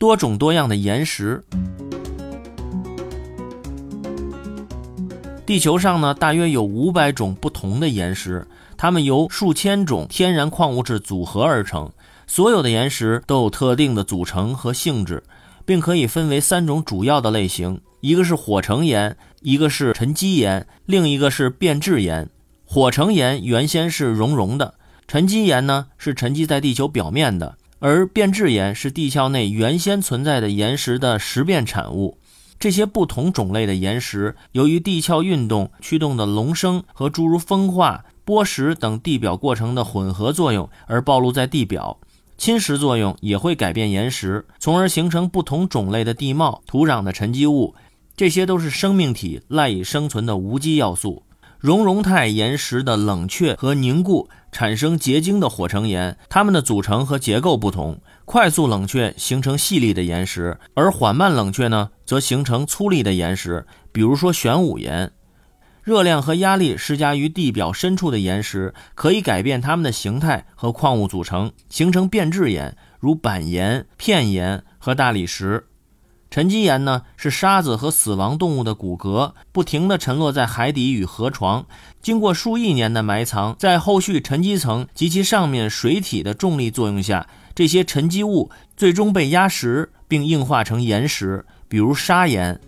多种多样的岩石。地球上呢，大约有五百种不同的岩石，它们由数千种天然矿物质组合而成。所有的岩石都有特定的组成和性质，并可以分为三种主要的类型：一个是火成岩，一个是沉积岩，另一个是变质岩。火成岩原先是熔融的，沉积岩呢是沉积在地球表面的，而变质岩是地壳内原先存在的岩石的实变产物。这些不同种类的岩石，由于地壳运动驱动的隆升和诸如风化、剥蚀等地表过程的混合作用而暴露在地表。侵蚀作用也会改变岩石，从而形成不同种类的地貌、土壤的沉积物。这些都是生命体赖以生存的无机要素。熔融态岩石的冷却和凝固产生结晶的火成岩，它们的组成和结构不同。快速冷却形成细粒的岩石，而缓慢冷却呢，则形成粗粒的岩石，比如说玄武岩。热量和压力施加于地表深处的岩石，可以改变它们的形态和矿物组成，形成变质岩，如板岩、片岩和大理石。沉积岩呢，是沙子和死亡动物的骨骼不停地沉落在海底与河床，经过数亿年的埋藏，在后续沉积层及其上面水体的重力作用下，这些沉积物最终被压实并硬化成岩石，比如砂岩。